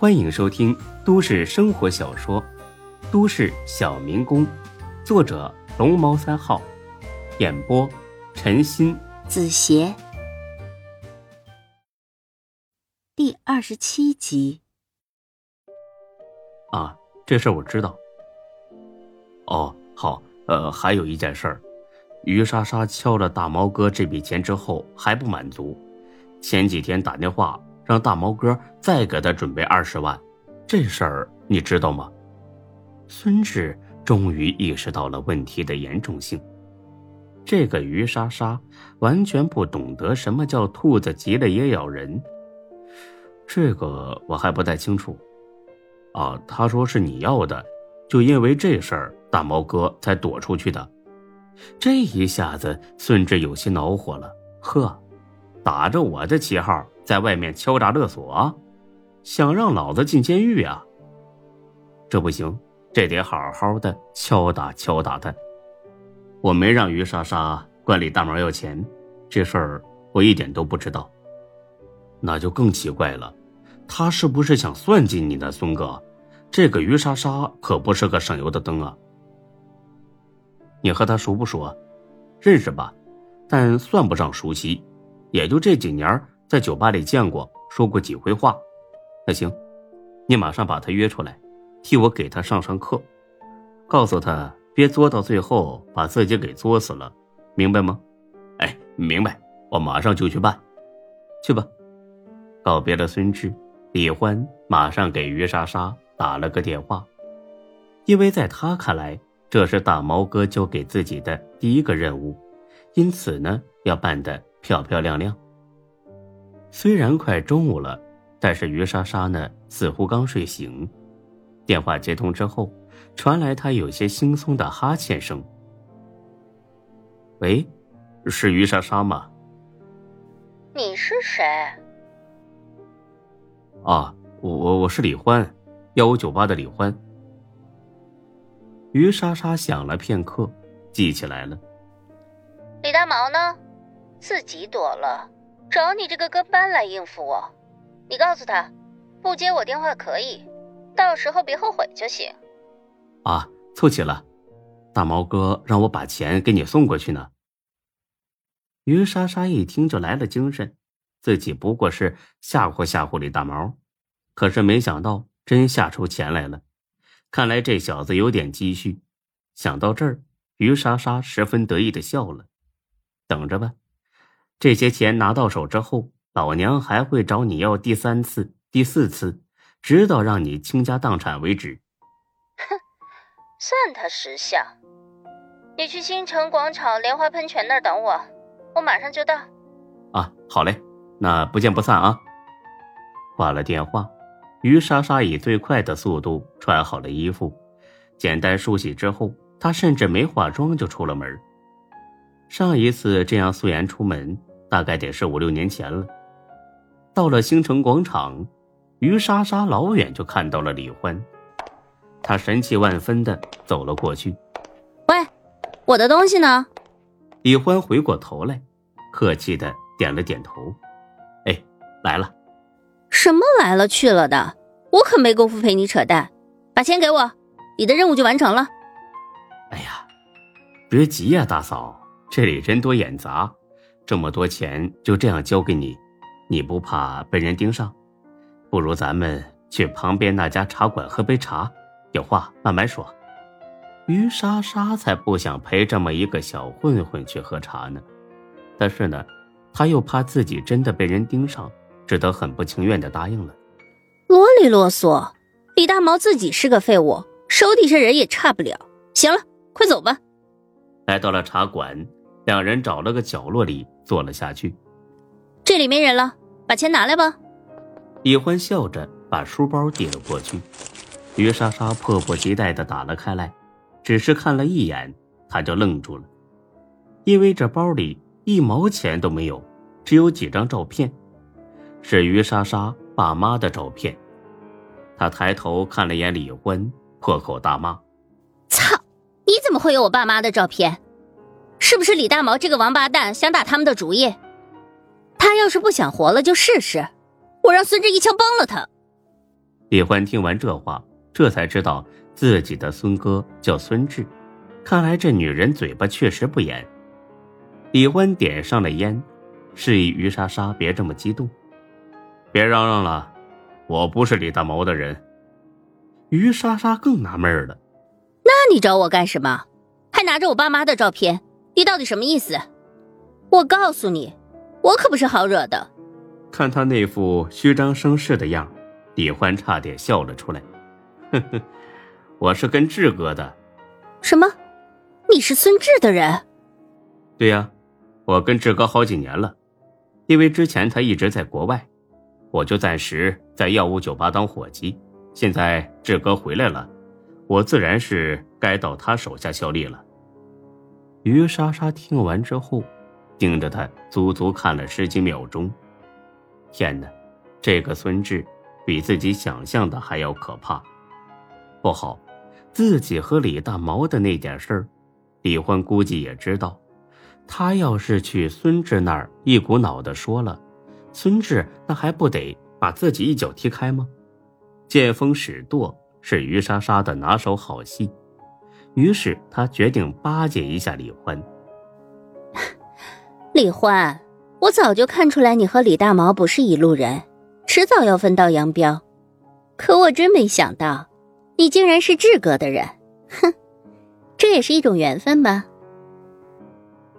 欢迎收听都市生活小说《都市小民工》，作者龙猫三号，演播陈鑫、子邪，第二十七集。啊，这事儿我知道。哦，好，呃，还有一件事儿，于莎莎敲了大毛哥这笔钱之后还不满足，前几天打电话。让大毛哥再给他准备二十万，这事儿你知道吗？孙志终于意识到了问题的严重性。这个于莎莎完全不懂得什么叫兔子急了也咬人。这个我还不太清楚。啊，他说是你要的，就因为这事儿，大毛哥才躲出去的。这一下子，孙志有些恼火了。呵，打着我的旗号。在外面敲诈勒索，想让老子进监狱啊？这不行，这得好好的敲打敲打他。我没让于莎莎管李大毛要钱，这事儿我一点都不知道。那就更奇怪了，他是不是想算计你呢，孙哥？这个于莎莎可不是个省油的灯啊。你和他熟不熟？认识吧，但算不上熟悉，也就这几年。在酒吧里见过，说过几回话。那行，你马上把他约出来，替我给他上上课，告诉他别作到最后把自己给作死了，明白吗？哎，明白，我马上就去办。去吧。告别了孙志，李欢马上给于莎莎打了个电话，因为在他看来，这是大毛哥交给自己的第一个任务，因此呢，要办得漂漂亮亮。虽然快中午了，但是于莎莎呢似乎刚睡醒。电话接通之后，传来她有些惺忪的哈欠声。“喂，是于莎莎吗？”“你是谁？”“啊，我我我是李欢，幺五九八的李欢。”于莎莎想了片刻，记起来了。“李大毛呢？自己躲了。”找你这个跟班来应付我，你告诉他，不接我电话可以，到时候别后悔就行。啊，凑齐了，大毛哥让我把钱给你送过去呢。于莎莎一听就来了精神，自己不过是吓唬吓唬李大毛，可是没想到真吓出钱来了。看来这小子有点积蓄。想到这儿，于莎莎十分得意的笑了。等着吧。这些钱拿到手之后，老娘还会找你要第三次、第四次，直到让你倾家荡产为止。哼，算他识相。你去新城广场莲花喷泉那儿等我，我马上就到。啊，好嘞，那不见不散啊。挂了电话，于莎莎以最快的速度穿好了衣服，简单梳洗之后，她甚至没化妆就出了门。上一次这样素颜出门。大概得是五六年前了。到了星城广场，于莎莎老远就看到了李欢，她神气万分的走了过去。喂，我的东西呢？李欢回过头来，客气的点了点头。哎，来了。什么来了去了的？我可没工夫陪你扯淡。把钱给我，你的任务就完成了。哎呀，别急呀，大嫂，这里人多眼杂。这么多钱就这样交给你，你不怕被人盯上？不如咱们去旁边那家茶馆喝杯茶，有话慢慢说。于莎莎才不想陪这么一个小混混去喝茶呢，但是呢，她又怕自己真的被人盯上，只得很不情愿的答应了。啰里啰嗦，李大毛自己是个废物，手底下人也差不了。行了，快走吧。来到了茶馆。两人找了个角落里坐了下去。这里没人了，把钱拿来吧。李欢笑着把书包递了过去，于莎莎迫不及待地打了开来，只是看了一眼，她就愣住了，因为这包里一毛钱都没有，只有几张照片，是于莎莎爸妈的照片。她抬头看了眼李欢，破口大骂：“操！你怎么会有我爸妈的照片？”是不是李大毛这个王八蛋想打他们的主意？他要是不想活了，就试试，我让孙志一枪崩了他。李欢听完这话，这才知道自己的孙哥叫孙志。看来这女人嘴巴确实不严。李欢点上了烟，示意于莎莎别这么激动，别嚷嚷了，我不是李大毛的人。于莎莎更纳闷了，那你找我干什么？还拿着我爸妈的照片，你到底什么意思？我告诉你，我可不是好惹的。看他那副虚张声势的样，李欢差点笑了出来。我是跟志哥的。什么？你是孙志的人？对呀。我跟志哥好几年了，因为之前他一直在国外，我就暂时在药物酒吧当伙计。现在志哥回来了，我自然是该到他手下效力了。于莎莎听完之后，盯着他足足看了十几秒钟。天哪，这个孙志比自己想象的还要可怕。不好，自己和李大毛的那点事儿，李欢估计也知道。他要是去孙志那儿一股脑的说了，孙志那还不得把自己一脚踢开吗？见风使舵是于莎莎的拿手好戏，于是他决定巴结一下李欢。李欢，我早就看出来你和李大毛不是一路人，迟早要分道扬镳。可我真没想到，你竟然是志哥的人。哼，这也是一种缘分吧。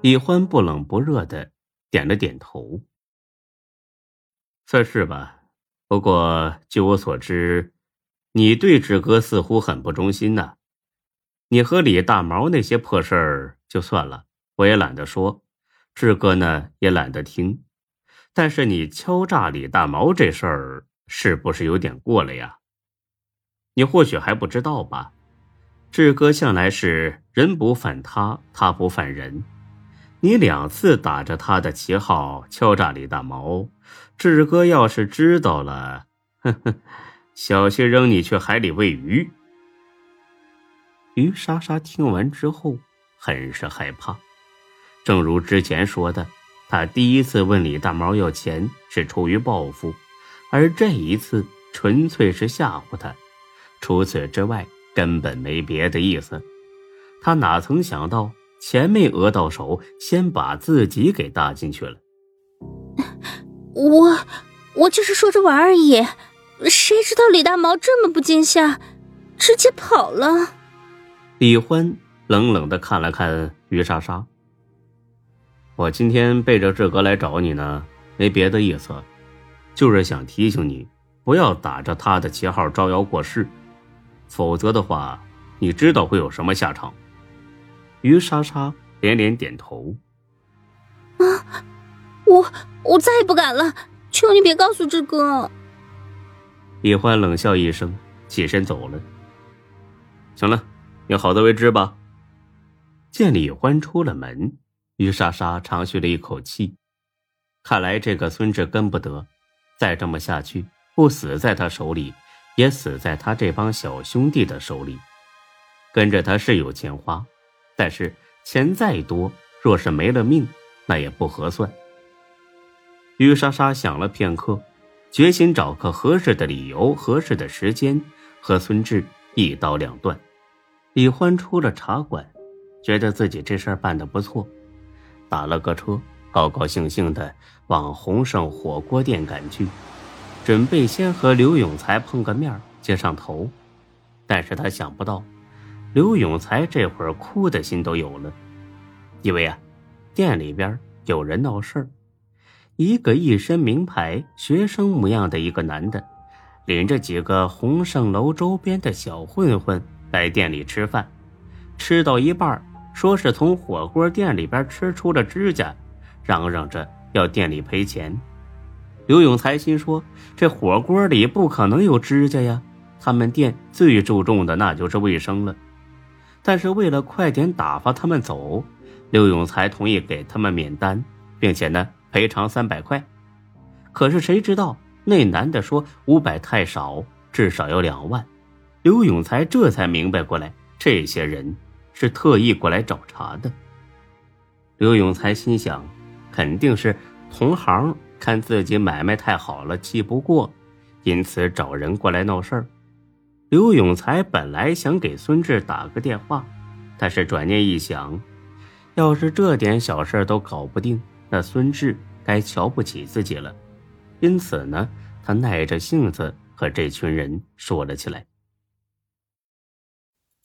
李欢不冷不热的点了点头，算是吧。不过据我所知，你对志哥似乎很不忠心呐。你和李大毛那些破事儿就算了，我也懒得说，志哥呢也懒得听。但是你敲诈李大毛这事儿，是不是有点过了呀？你或许还不知道吧？志哥向来是人不犯他，他不犯人。你两次打着他的旗号敲诈李大毛，志哥要是知道了，呵呵，小心扔你去海里喂鱼。于莎莎听完之后，很是害怕。正如之前说的，他第一次问李大毛要钱是出于报复，而这一次纯粹是吓唬他，除此之外根本没别的意思。他哪曾想到？钱没讹到手，先把自己给搭进去了。我我就是说着玩而已，谁知道李大毛这么不惊吓，直接跑了。李欢冷冷的看了看于莎莎。我今天背着志哥来找你呢，没别的意思，就是想提醒你，不要打着他的旗号招摇过市，否则的话，你知道会有什么下场。于莎莎连连点头。啊，我我再也不敢了，求你别告诉志哥。李欢冷笑一声，起身走了。行了，你好自为之吧。见李欢出了门，于莎莎长吁了一口气。看来这个孙志跟不得，再这么下去，不死在他手里，也死在他这帮小兄弟的手里。跟着他是有钱花。但是钱再多，若是没了命，那也不合算。于莎莎想了片刻，决心找个合适的理由、合适的时间，和孙志一刀两断。李欢出了茶馆，觉得自己这事儿办得不错，打了个车，高高兴兴的往鸿盛火锅店赶去，准备先和刘永才碰个面，接上头。但是他想不到。刘永才这会儿哭的心都有了，因为啊，店里边有人闹事儿。一个一身名牌、学生模样的一个男的，领着几个鸿盛楼周边的小混混来店里吃饭，吃到一半，说是从火锅店里边吃出了指甲，嚷嚷着要店里赔钱。刘永才心说：这火锅里不可能有指甲呀，他们店最注重的那就是卫生了。但是为了快点打发他们走，刘永才同意给他们免单，并且呢赔偿三百块。可是谁知道那男的说五百太少，至少要两万。刘永才这才明白过来，这些人是特意过来找茬的。刘永才心想，肯定是同行看自己买卖太好了，气不过，因此找人过来闹事儿。刘永才本来想给孙志打个电话，但是转念一想，要是这点小事都搞不定，那孙志该瞧不起自己了。因此呢，他耐着性子和这群人说了起来。